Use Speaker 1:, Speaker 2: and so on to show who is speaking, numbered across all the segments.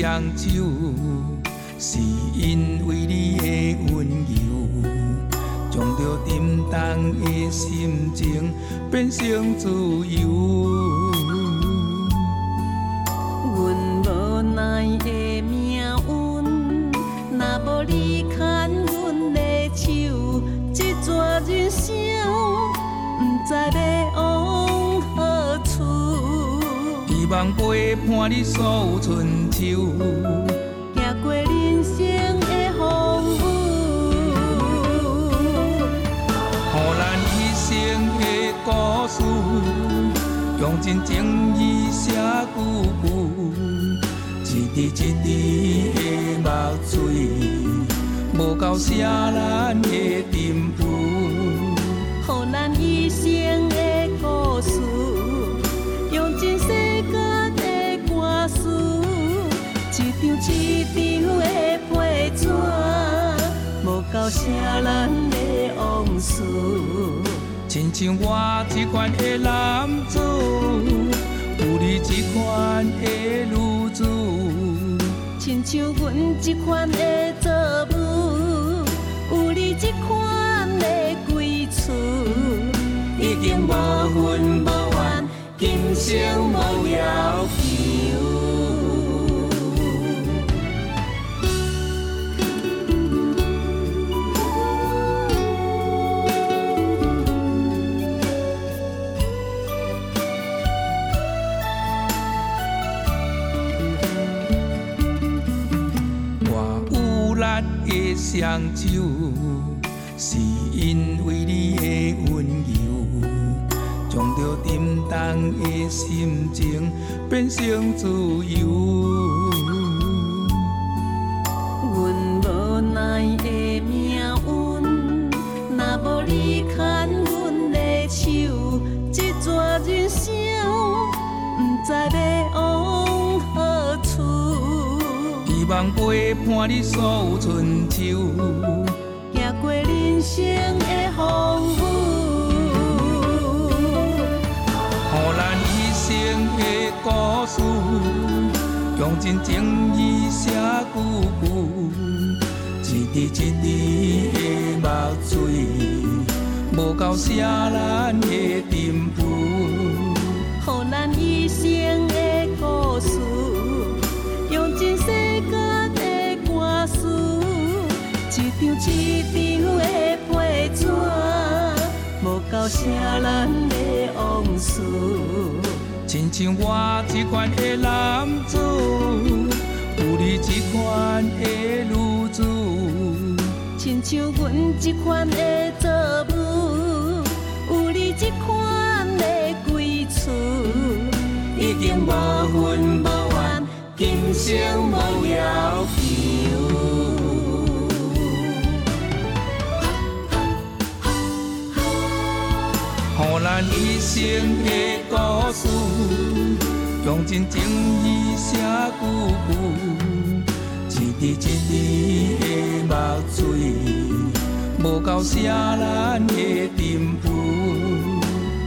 Speaker 1: 双手，
Speaker 2: 无
Speaker 1: 够写咱的
Speaker 2: 往事。
Speaker 1: 亲像我这款的男子，有你这款的女子，
Speaker 2: 亲像阮这款的作母，有你这款的归处，已经无恨无怨，今生无要
Speaker 1: 双手，是因为你的温柔，将着沉重的心情变成自由。希望陪伴你所有春秋，
Speaker 2: 行过人生的风雨，
Speaker 1: 互咱一生的故事，用真情意写句句，一滴一滴的目水，无够写咱的沉浮。
Speaker 2: 互咱一生一张的批纸，无够写咱的往事。
Speaker 1: 亲像我这款的男子，有你这款的女子，
Speaker 2: 亲像阮这款的作母，有你这款的归处，已经无恨无怨，今生无要
Speaker 1: 咱一生的故事，用真情意写句句，一滴一滴的目水，无够写咱的沉浮。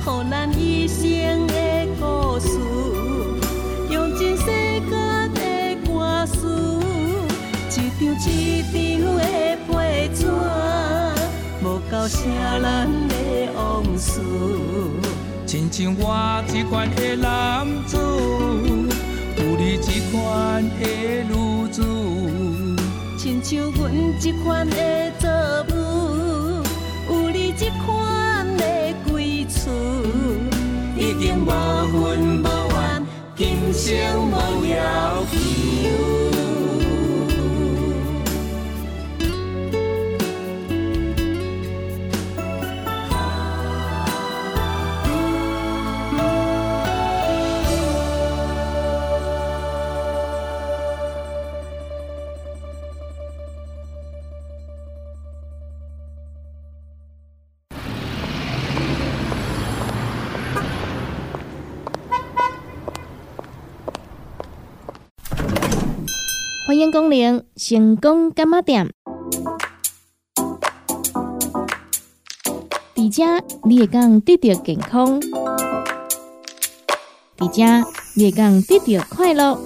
Speaker 2: 互咱一生的故事，用尽世间的歌词，一张一张到写咱的往事。
Speaker 1: 亲像我这款的男子，有你这款的女子，
Speaker 2: 亲像阮这款的作母，有你这款的归处，已经无恨无怨，今生无要求。
Speaker 3: 欢迎光临成功干妈店。伫遮你会讲得到健康，伫遮你会讲得到快乐。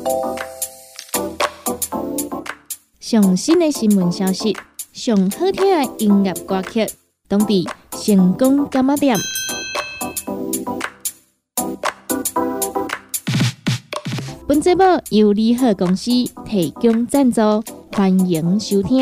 Speaker 3: 上新的新闻消息，上好听的音乐歌曲，当地成功干嘛点？本节目由利和公司提供赞助，欢迎收听。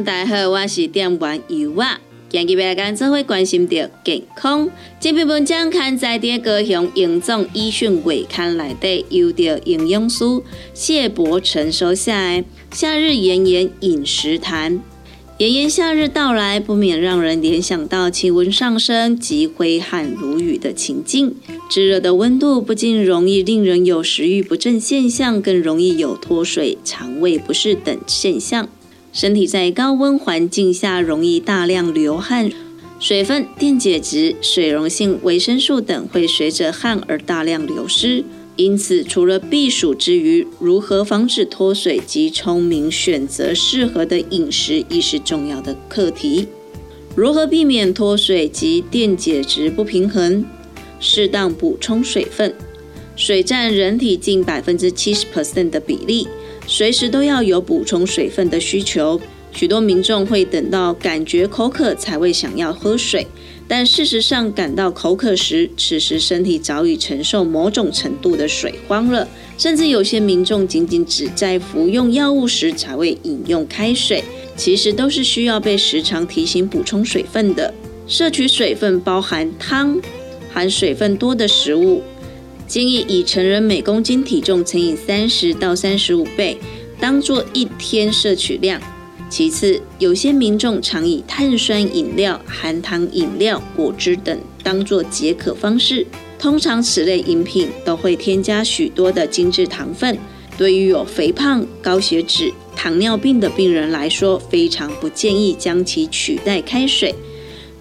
Speaker 4: 大家好，我是店员尤啊。今日要跟做伙关心着健康。这篇文章刊载在高雄营总医讯月刊内底，由着营养师谢伯成收下。夏日炎炎饮食谈，炎炎夏日到来，不免让人联想到气温上升及挥汗如雨的情境。炙热的温度不仅容易令人有食欲不振现象，更容易有脱水、肠胃不适等现象。身体在高温环境下容易大量流汗，水分、电解质、水溶性维生素等会随着汗而大量流失。因此，除了避暑之余，如何防止脱水及聪明选择适合的饮食，亦是重要的课题。如何避免脱水及电解质不平衡？适当补充水分，水占人体近百分之七十 percent 的比例，随时都要有补充水分的需求。许多民众会等到感觉口渴才会想要喝水，但事实上感到口渴时，此时身体早已承受某种程度的水荒了。甚至有些民众仅仅只在服用药物时才会饮用开水，其实都是需要被时常提醒补充水分的。摄取水分包含汤，含水分多的食物，建议以成人每公斤体重乘以三十到三十五倍，当做一天摄取量。其次，有些民众常以碳酸饮料、含糖饮料、果汁等当做解渴方式。通常此类饮品都会添加许多的精致糖分，对于有肥胖、高血脂、糖尿病的病人来说，非常不建议将其取代开水。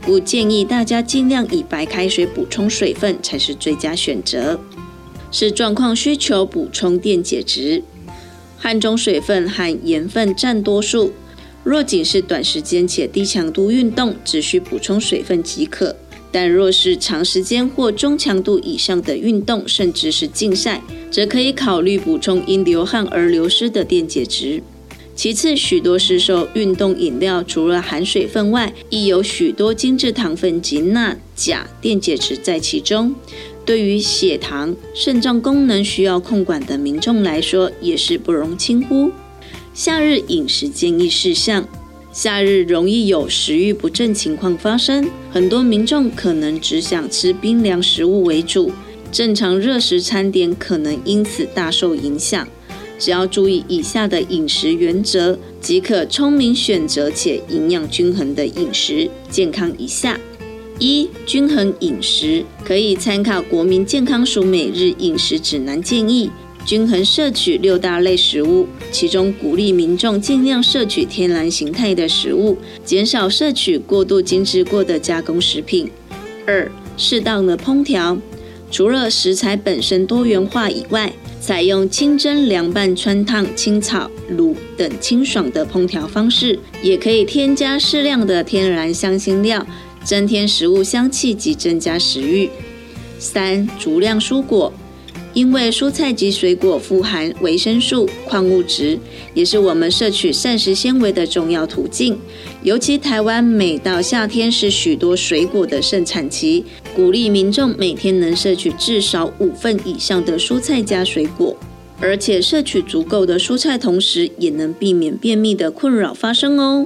Speaker 4: 不建议大家尽量以白开水补充水分才是最佳选择。是状况需求补充电解质，汗中水分和盐分占多数。若仅是短时间且低强度运动，只需补充水分即可；但若是长时间或中强度以上的运动，甚至是竞赛，则可以考虑补充因流汗而流失的电解质。其次，许多市售运动饮料除了含水分外，亦有许多精制糖分及钠、钾电解质在其中，对于血糖、肾脏功能需要控管的民众来说，也是不容轻忽。夏日饮食建议事项：夏日容易有食欲不振情况发生，很多民众可能只想吃冰凉食物为主，正常热食餐点可能因此大受影响。只要注意以下的饮食原则，即可聪明选择且营养均衡的饮食，健康一下。一、均衡饮食可以参考国民健康署每日饮食指南建议。均衡摄取六大类食物，其中鼓励民众尽量摄取天然形态的食物，减少摄取过度精制过的加工食品。二、适当的烹调，除了食材本身多元化以外，采用清蒸、凉拌、穿烫、清炒、卤等清爽的烹调方式，也可以添加适量的天然香辛料，增添食物香气及增加食欲。三、足量蔬果。因为蔬菜及水果富含维生素、矿物质，也是我们摄取膳食纤维的重要途径。尤其台湾每到夏天是许多水果的盛产期，鼓励民众每天能摄取至少五份以上的蔬菜加水果，而且摄取足够的蔬菜，同时也能避免便秘的困扰发生哦。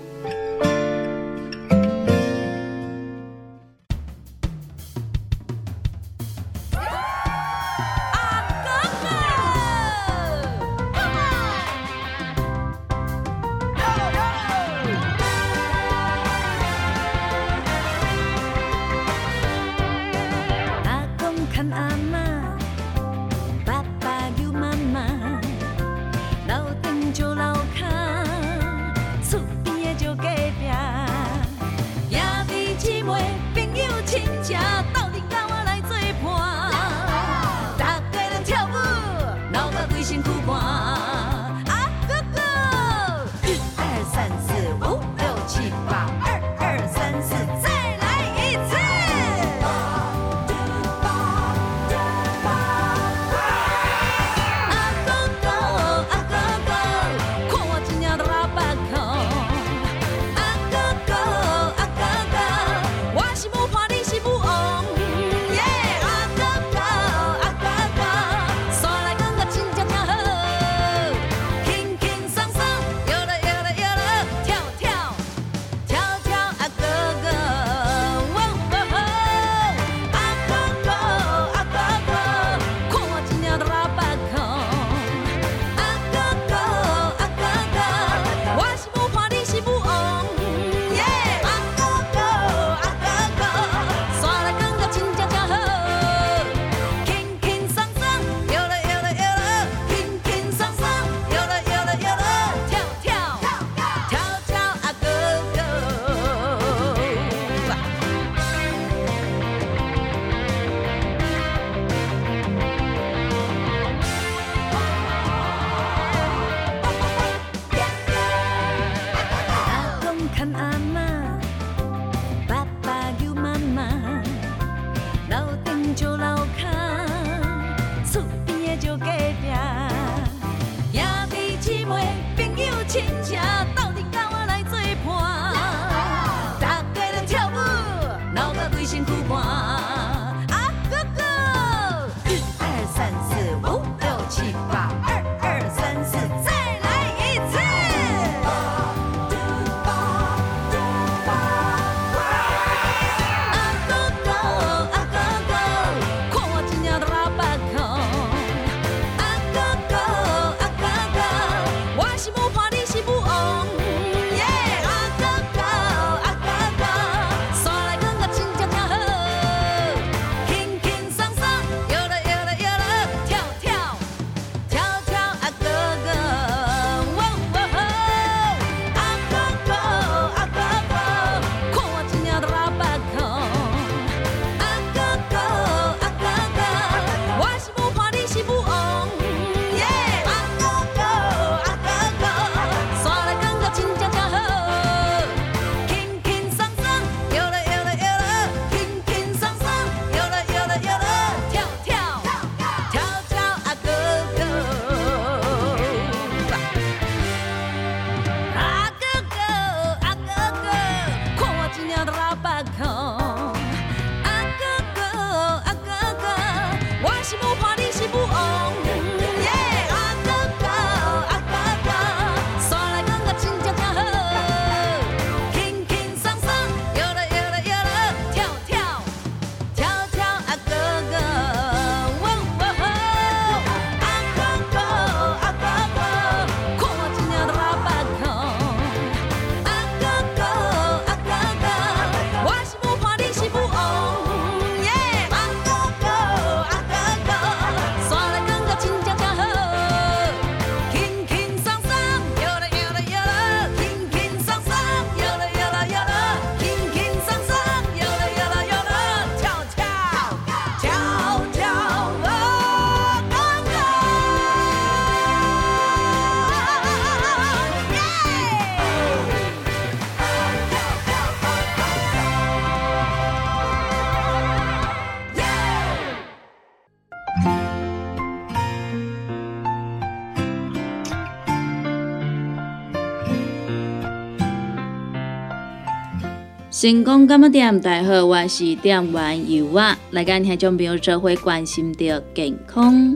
Speaker 4: 成功干么店？大家好，我是店员尤啊。来跟听众朋友做会关心的健康。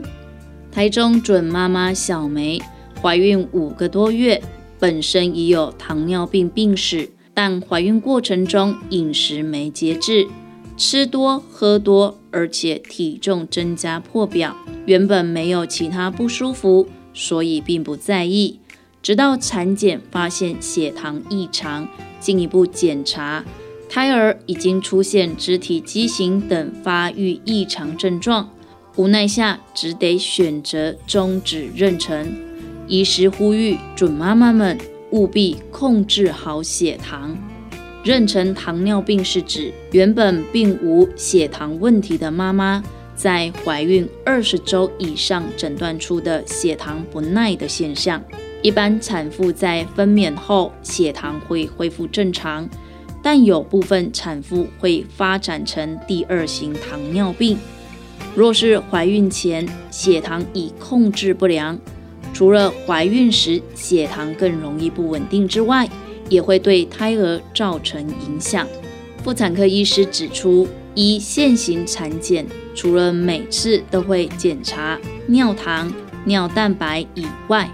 Speaker 4: 台中准妈妈小梅怀孕五个多月，本身已有糖尿病病史，但怀孕过程中饮食没节制，吃多喝多，而且体重增加破表。原本没有其他不舒服，所以并不在意。直到产检发现血糖异常，进一步检查。胎儿已经出现肢体畸形等发育异常症状，无奈下只得选择终止妊娠。医师呼吁准妈妈们务必控制好血糖。妊娠糖尿病是指原本并无血糖问题的妈妈，在怀孕二十周以上诊断出的血糖不耐的现象。一般产妇在分娩后血糖会恢复正常。但有部分产妇会发展成第二型糖尿病。若是怀孕前血糖已控制不良，除了怀孕时血糖更容易不稳定之外，也会对胎儿造成影响。妇产科医师指出，一现行产检，除了每次都会检查尿糖、尿蛋白以外，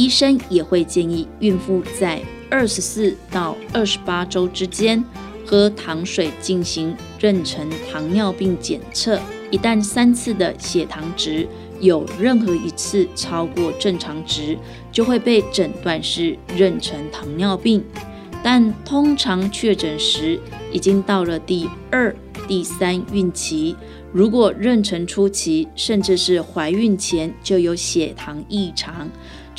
Speaker 4: 医生也会建议孕妇在二十四到二十八周之间喝糖水进行妊娠糖尿病检测，一旦三次的血糖值有任何一次超过正常值，就会被诊断是妊娠糖尿病。但通常确诊时已经到了第二、第三孕期，如果妊娠初期甚至是怀孕前就有血糖异常。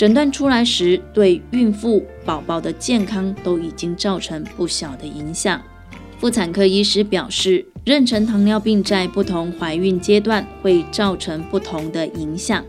Speaker 4: 诊断出来时，对孕妇、宝宝的健康都已经造成不小的影响。妇产科医师表示，妊娠糖尿病在不同怀孕阶段会造成不同的影响。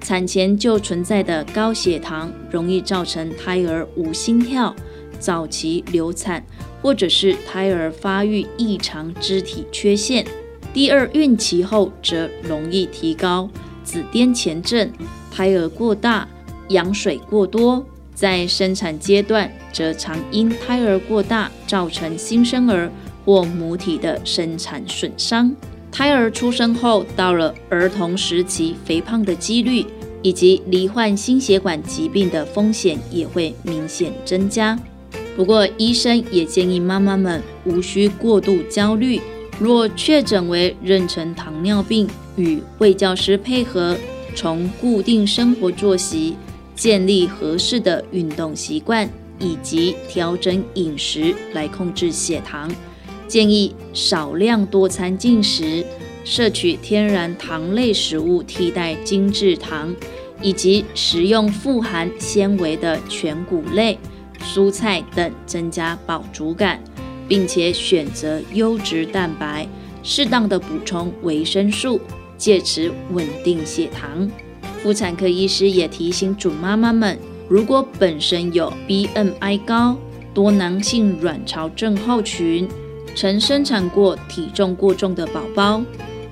Speaker 4: 产前就存在的高血糖，容易造成胎儿无心跳、早期流产，或者是胎儿发育异常、肢体缺陷。第二孕期后则容易提高子癫前症，胎儿过大。羊水过多、在生产阶段，则常因胎儿过大，造成新生儿或母体的生产损伤。胎儿出生后，到了儿童时期，肥胖的几率以及罹患心血管疾病的风险也会明显增加。不过，医生也建议妈妈们无需过度焦虑。若确诊为妊娠糖尿病，与卫教师配合，从固定生活作息。建立合适的运动习惯，以及调整饮食来控制血糖。建议少量多餐进食，摄取天然糖类食物替代精制糖，以及食用富含纤维的全谷类、蔬菜等，增加饱足感，并且选择优质蛋白，适当的补充维生素，借此稳定血糖。妇产科医师也提醒准妈妈们，如果本身有 BMI 高、多囊性卵巢症候群、曾生产过体重过重的宝宝，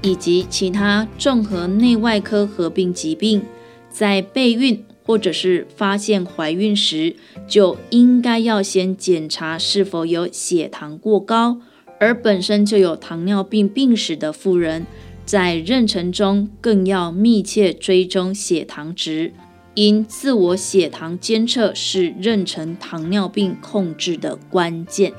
Speaker 4: 以及其他综合内外科合并疾病，在备孕或者是发现怀孕时，就应该要先检查是否有血糖过高，而本身就有糖尿病病史的妇人。在妊娠中，更要密切追踪血糖值，因自我血糖监测是妊娠糖尿病控制的关键。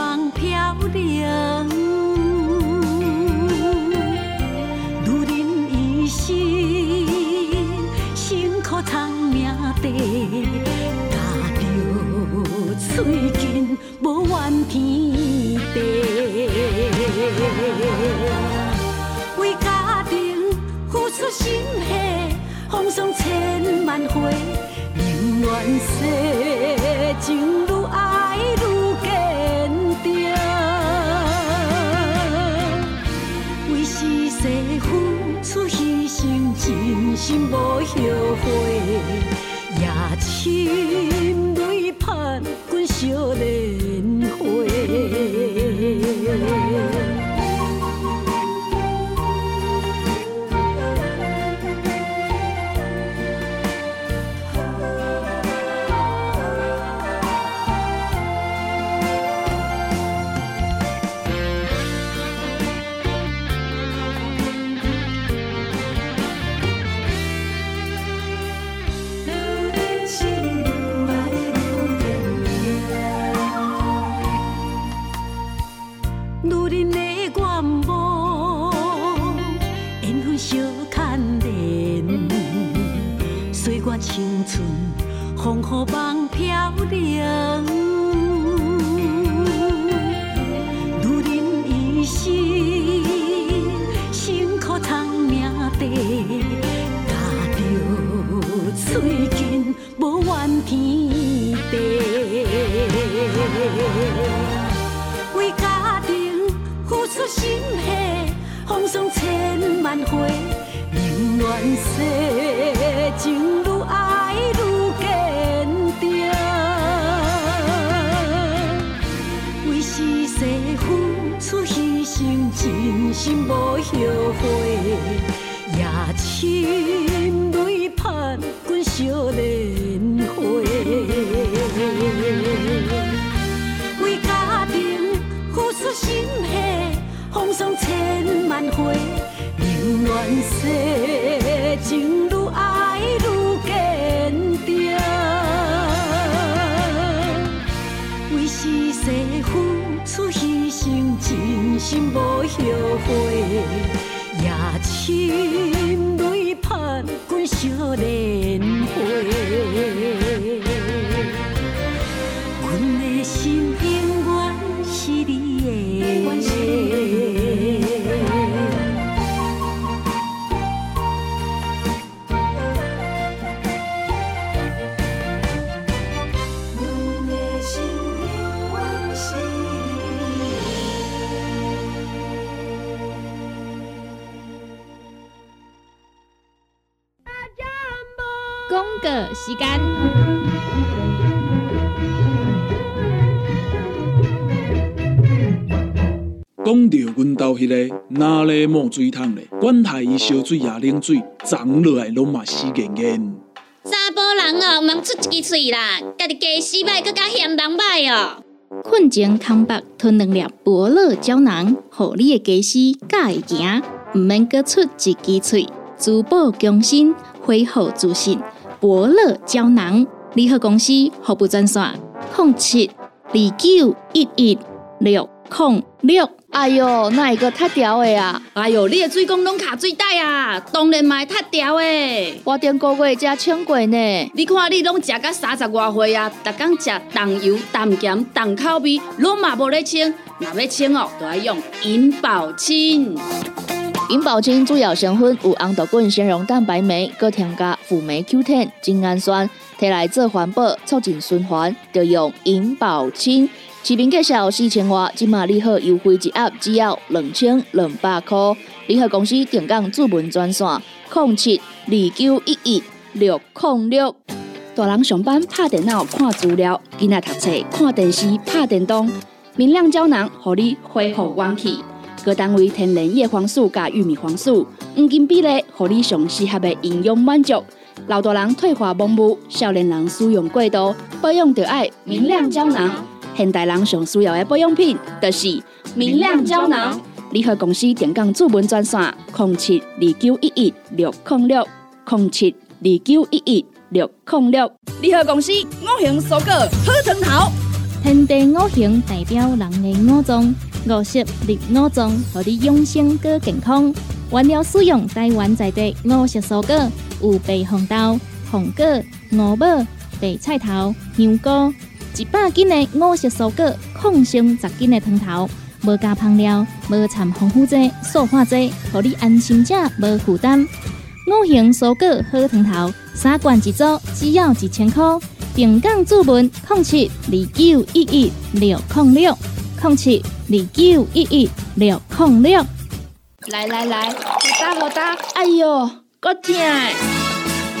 Speaker 2: 望飘零。女人一生辛苦长命地，打着喙根无怨天地。为家庭付出心血，风霜千万回，宁愿洗情。心无后悔。风
Speaker 5: 雨梦。时间。
Speaker 6: 讲到阮兜迄个哪里冒水桶咧，管他伊烧水也冷水，长落来拢嘛死严严。
Speaker 7: 查甫人哦，莫出一支喙啦，家己家死歹，更加嫌人歹哦。
Speaker 5: 困前空白吞两粒伯乐胶囊，互你的家私敢会行，毋免各出一支喙，珠宝强身，恢复自信。伯乐胶囊，联合公司服务专线：零七二九一一六零六。
Speaker 8: 哎哟，那一个塌掉的啊？
Speaker 7: 哎哟，你的水管拢卡水袋啊，当然嘛会塌掉的。
Speaker 8: 我顶个月才称过呢。
Speaker 7: 你看你拢食到三十外岁啊，逐工食重油、重咸、重口味，拢嘛无咧清。若要清哦，就要用银保清。
Speaker 8: 银保清主要成分有红豆根、纤溶蛋白酶，搁添加辅酶 Q10、精氨酸，摕来做环保、促进循环，就用银保清。市民介绍四千外，今马礼盒优惠一盒只要两千两百块。联合公司定岗主文专线：零七二九一一六零六。大人上班拍电脑看资料，囡仔读册看电视拍电动，明亮胶囊互你恢复元气。各单位天然叶黄素加玉米黄素，黄金比例，互你上适合的营养满足。老大人退化盲目，少年人使用过度，保养就要明亮胶囊。现代人上需要的保养品，就是明亮胶囊。联合公司电讲主文专线：零七二九一一六零六零七二九一一六零六。联合公司五行蔬果好藤头，
Speaker 5: 天地五行代表人的五脏，五色绿五脏，让你养生更健康。原料使用台湾在地五色蔬果，有白红豆、红果、五宝、白菜头、香菇。一百斤的五色蔬果，抗性十斤的汤头，无加香料，无掺防腐剂、塑化剂，让你安心吃，无负担。五行蔬果好汤头，三罐一组，只要一千块。定岗注文：控七二九一一六零六空七二九一一六零六。
Speaker 8: 来来来，好打好打，哎呦，够痛！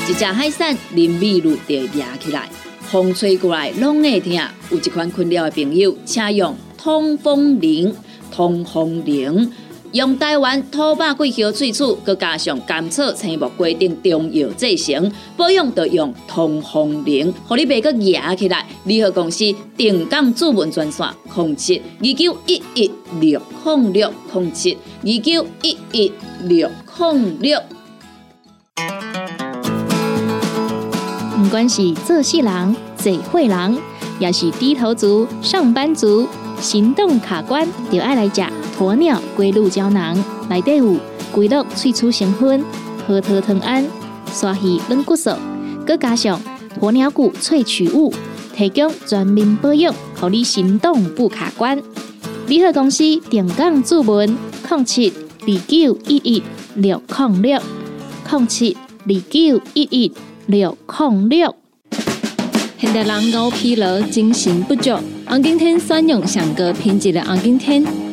Speaker 7: 一只海扇淋米露就压起来。风吹过来拢会痛，有一款困扰的朋友，请用通风铃。通风铃用台湾土八桂香萃取，佮加上甘草、青木规定中药制成，保养要用通风铃，互你袂佮压起来。联合公司定岗主文专线：零七二九一一六零六零七二九一一六零六。
Speaker 5: 不管是做事人、嘴会人，也是低头族、上班族，行动卡关，就爱来食鸵鸟龟鹿胶囊。内底有龟鹿萃取成分，核桃藤胺、刷鱼软骨素，佮加上鸵鸟骨萃取物，提供全面保养，让你行动不卡关。联合公司定岗注文：零七二九一一六零六零七二九一一。六零六，
Speaker 9: 现代人熬疲劳、精神不足，红景天选用上个品质的红景天，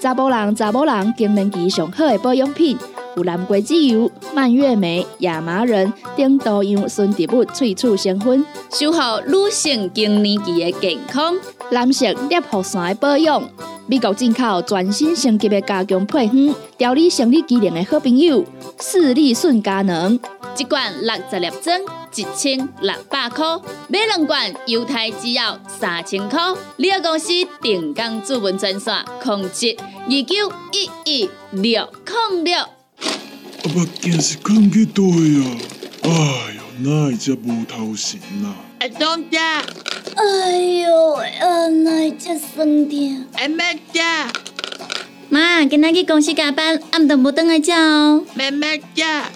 Speaker 8: 查甫人、查某人更年期上好的保养品，有蓝桂枝油、蔓越莓、亚麻仁等多样纯植物萃取成分，
Speaker 7: 守护女性更年期的健康。
Speaker 8: 男性尿酸的保养，美国进口全新升级的加强配方，调理生理机能的好朋友——四力顺佳能。
Speaker 7: 一罐六十粒装，一千六百块；买两罐，犹太只要三千块。你个公司定岗主文专线：控制二九一一六零六。
Speaker 6: 啊，目镜是看几多呀？哎呦，哪一只无头神呐？
Speaker 10: 阿东家，
Speaker 11: 哎呦，啊，哪一只酸痛？
Speaker 10: 阿妹家，
Speaker 7: 妈，今仔去公司加班，暗顿无等来吃哦。
Speaker 10: 妹妹家。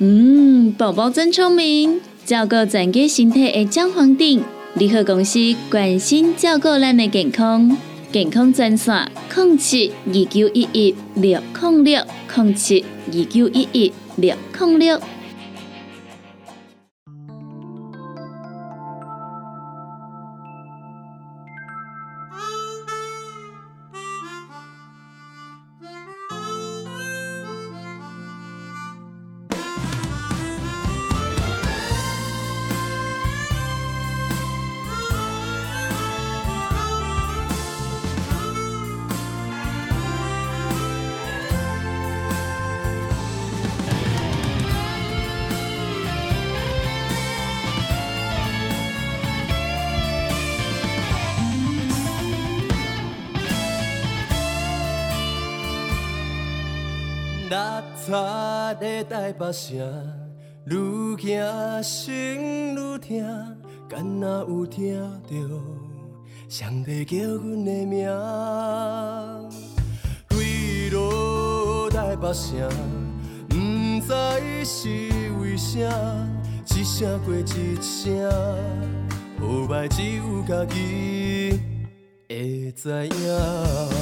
Speaker 7: 嗯，宝宝真聪明，
Speaker 4: 照顾全家身体的姜黄锭，联合公司关心照顾咱的健康。健康专线：零七二九一一六零六零七二九一一六零六。
Speaker 12: 在台北城，愈行心愈痛，敢若有听到上帝叫阮的名。坠落台北城，不知是为啥，一声过一声，好歹只有家己会知影。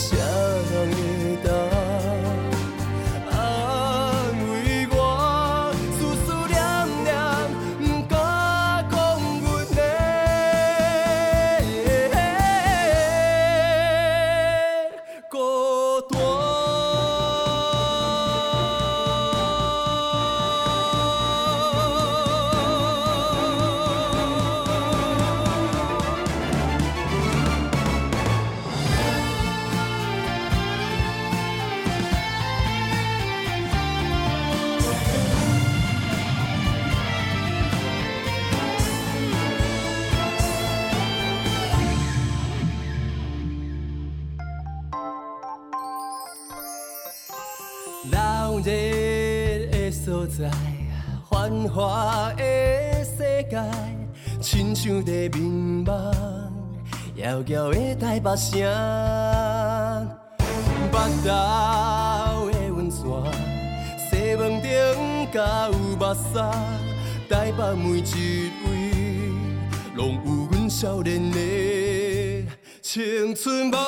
Speaker 12: 想。遥遥的台北城，北斗的温泉，西门町甲有目屎，台北每一位，拢有阮少年的青春梦。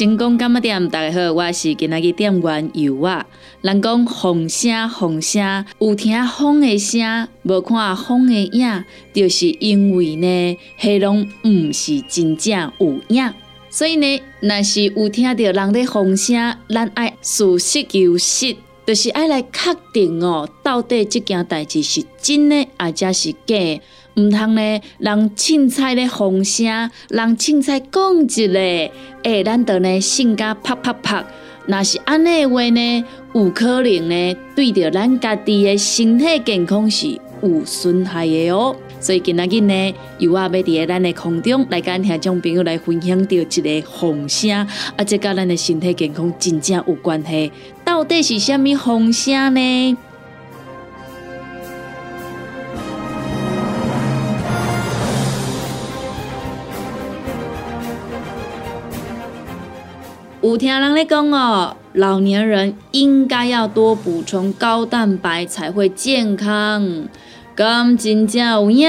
Speaker 4: 成功干么店，大家好，我是今仔日店员尤啊。人讲风声，风声有听风的声，无看风的影，就是因为呢，迄拢毋是真正有影。所以呢，若是有听到人的风声，咱爱事实求实，就是爱来确定哦，到底这件代志是真的，还者是假？毋通呢，人凊彩咧风声，人凊彩讲一个，诶，咱得呢性格啪啪啪。若是安尼话呢，有可能呢，对着咱家己的身体健康是有损害的哦。所以今仔日呢，又啊要伫咱的空中来跟听众朋友来分享到一个风声，啊，这甲咱的身体健康真正有关系。到底是虾米风声呢？有听人咧讲哦，老年人应该要多补充高蛋白才会健康，咁真正有影。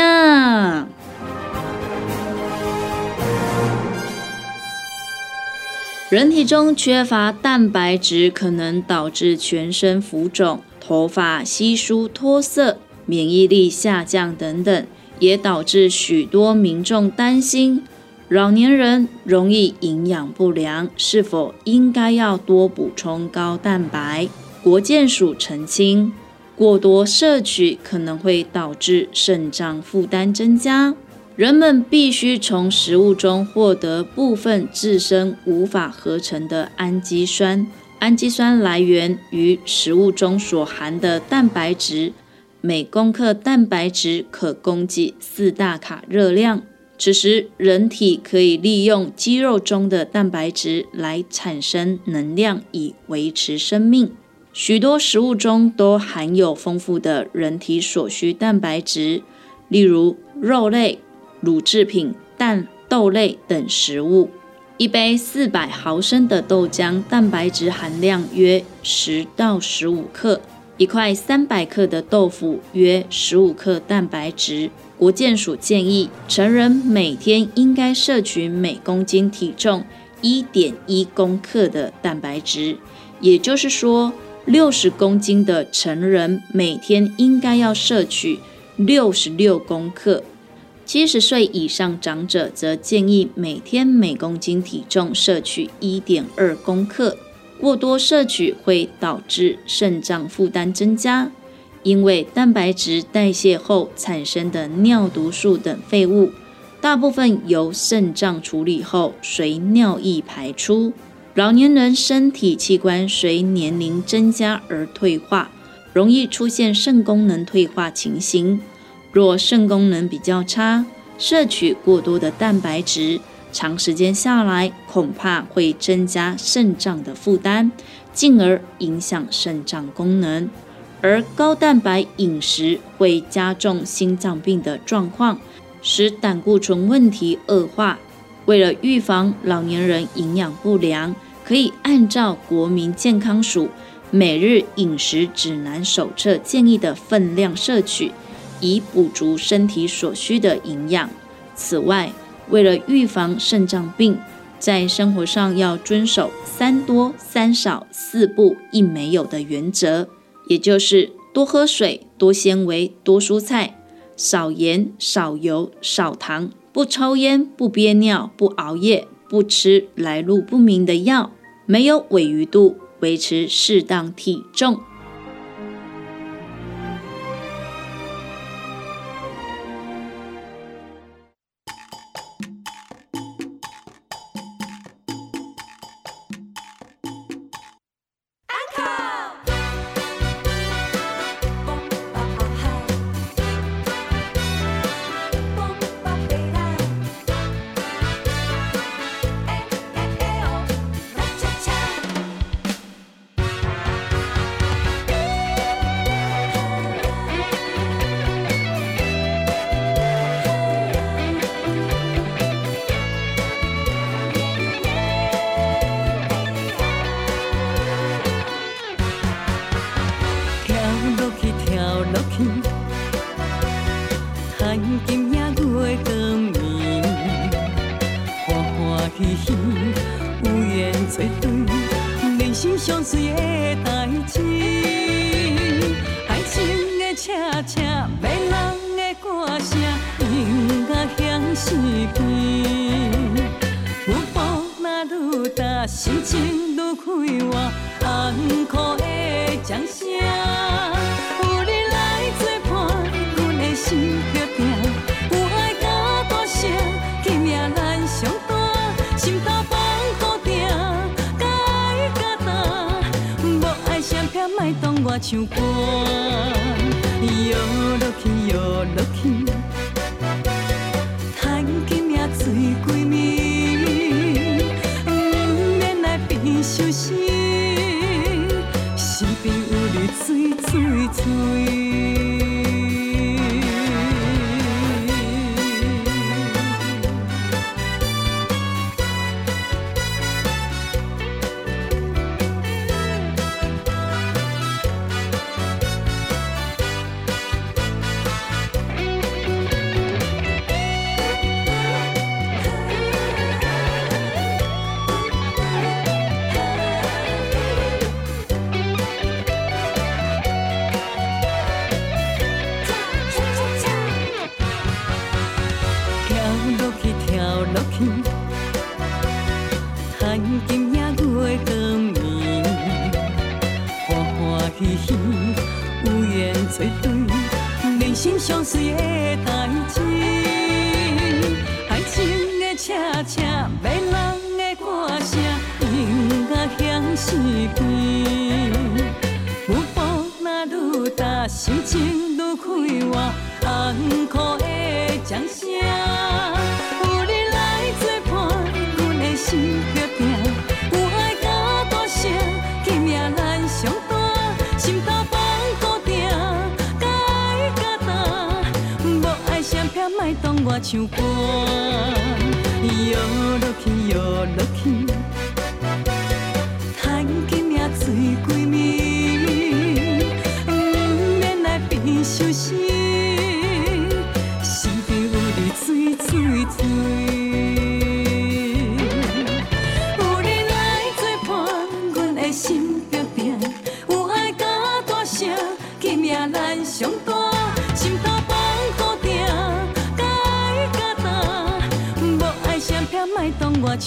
Speaker 4: 人体中缺乏蛋白质，可能导致全身浮肿、头发稀疏脱色、免疫力下降等等，也导致许多民众担心。老年人容易营养不良，是否应该要多补充高蛋白？国健署澄清，过多摄取可能会导致肾脏负担增加。人们必须从食物中获得部分自身无法合成的氨基酸，氨基酸来源于食物中所含的蛋白质，每公克蛋白质可供给四大卡热量。此时，人体可以利用肌肉中的蛋白质来产生能量，以维持生命。许多食物中都含有丰富的人体所需蛋白质，例如肉类、乳制品、蛋、豆类等食物。一杯四百毫升的豆浆，蛋白质含量约十到十五克；一块三百克的豆腐，约十五克蛋白质。国健署建议，成人每天应该摄取每公斤体重一点一公克的蛋白质，也就是说，六十公斤的成人每天应该要摄取六十六公克。七十岁以上长者则建议每天每公斤体重摄取一点二公克。过多摄取会导致肾脏负担增加。因为蛋白质代谢后产生的尿毒素等废物，大部分由肾脏处理后随尿液排出。老年人身体器官随年龄增加而退化，容易出现肾功能退化情形。若肾功能比较差，摄取过多的蛋白质，长时间下来恐怕会增加肾脏的负担，进而影响肾脏功能。而高蛋白饮食会加重心脏病的状况，使胆固醇问题恶化。为了预防老年人营养不良，可以按照国民健康署每日饮食指南手册建议的分量摄取，以补足身体所需的营养。此外，为了预防肾脏病，在生活上要遵守三多三少四不一没有的原则。也就是多喝水、多纤维、多蔬菜，少盐、少油、少糖，不抽烟、不憋尿、不熬夜、不吃来路不明的药，没有尾鱼肚，维持适当体重。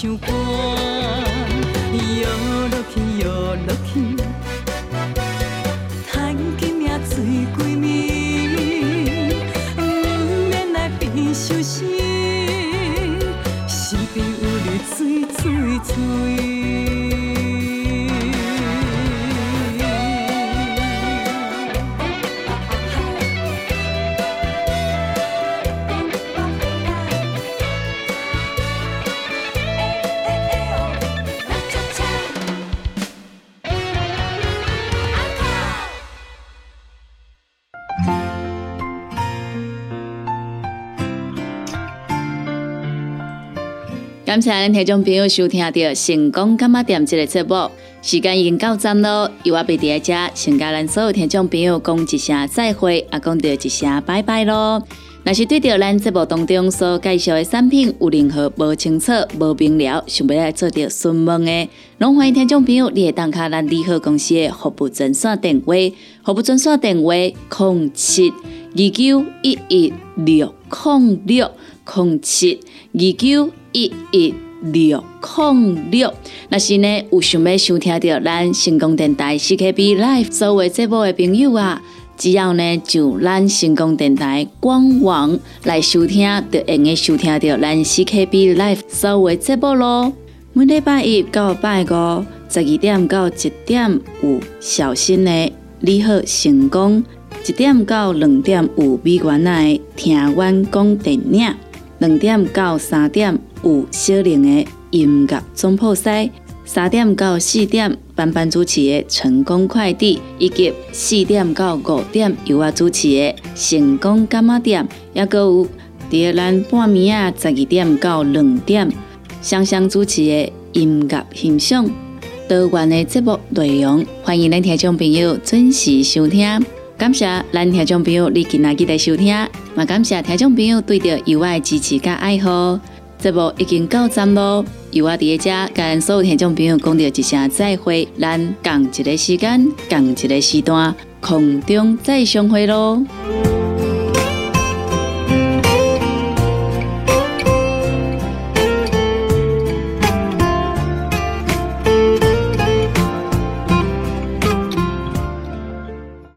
Speaker 2: 有过
Speaker 4: 感谢听众朋友收听到《成功干嘛店》这个节目，时间已经到站咯，由我贝伫遮，先甲咱所有听众朋友讲一声再会，也讲到一声拜拜咯。若是对着咱节目当中所介绍的产品有任何无清楚、无明了，想要来做着询问的，拢欢迎听众朋友你会打卡咱利好公司的服务专线电话，服务专线电话：零七二九一一六零六零七二九一一六零六。若是呢有想要收听到咱成功电台 CKB Live 所有节目的朋友啊！只要呢，就咱成功电台官网来收听，就用个收听到咱 CKB Live 所有节目咯。每礼拜一到拜五十二点到一点有小新的你好成功，一点到两点有美元的听阮讲电影，两点到三点有小玲的音乐总铺西。三点到四点，班班主持的成功快递，以及四点到五点由我主持的成功干妈店，也搁有伫咱半暝啊十二点到两点，双双主持的音乐欣赏。多元的节目内容，欢迎咱听众朋友准时收听。感谢咱听众朋友你今仔日来收听，也感谢听众朋友对着由我的支持甲爱好。节目已经到站咯，由我伫遮甲咱所有听众朋友讲着一声再会，咱共一个时间，共一个时段，空中再相会咯。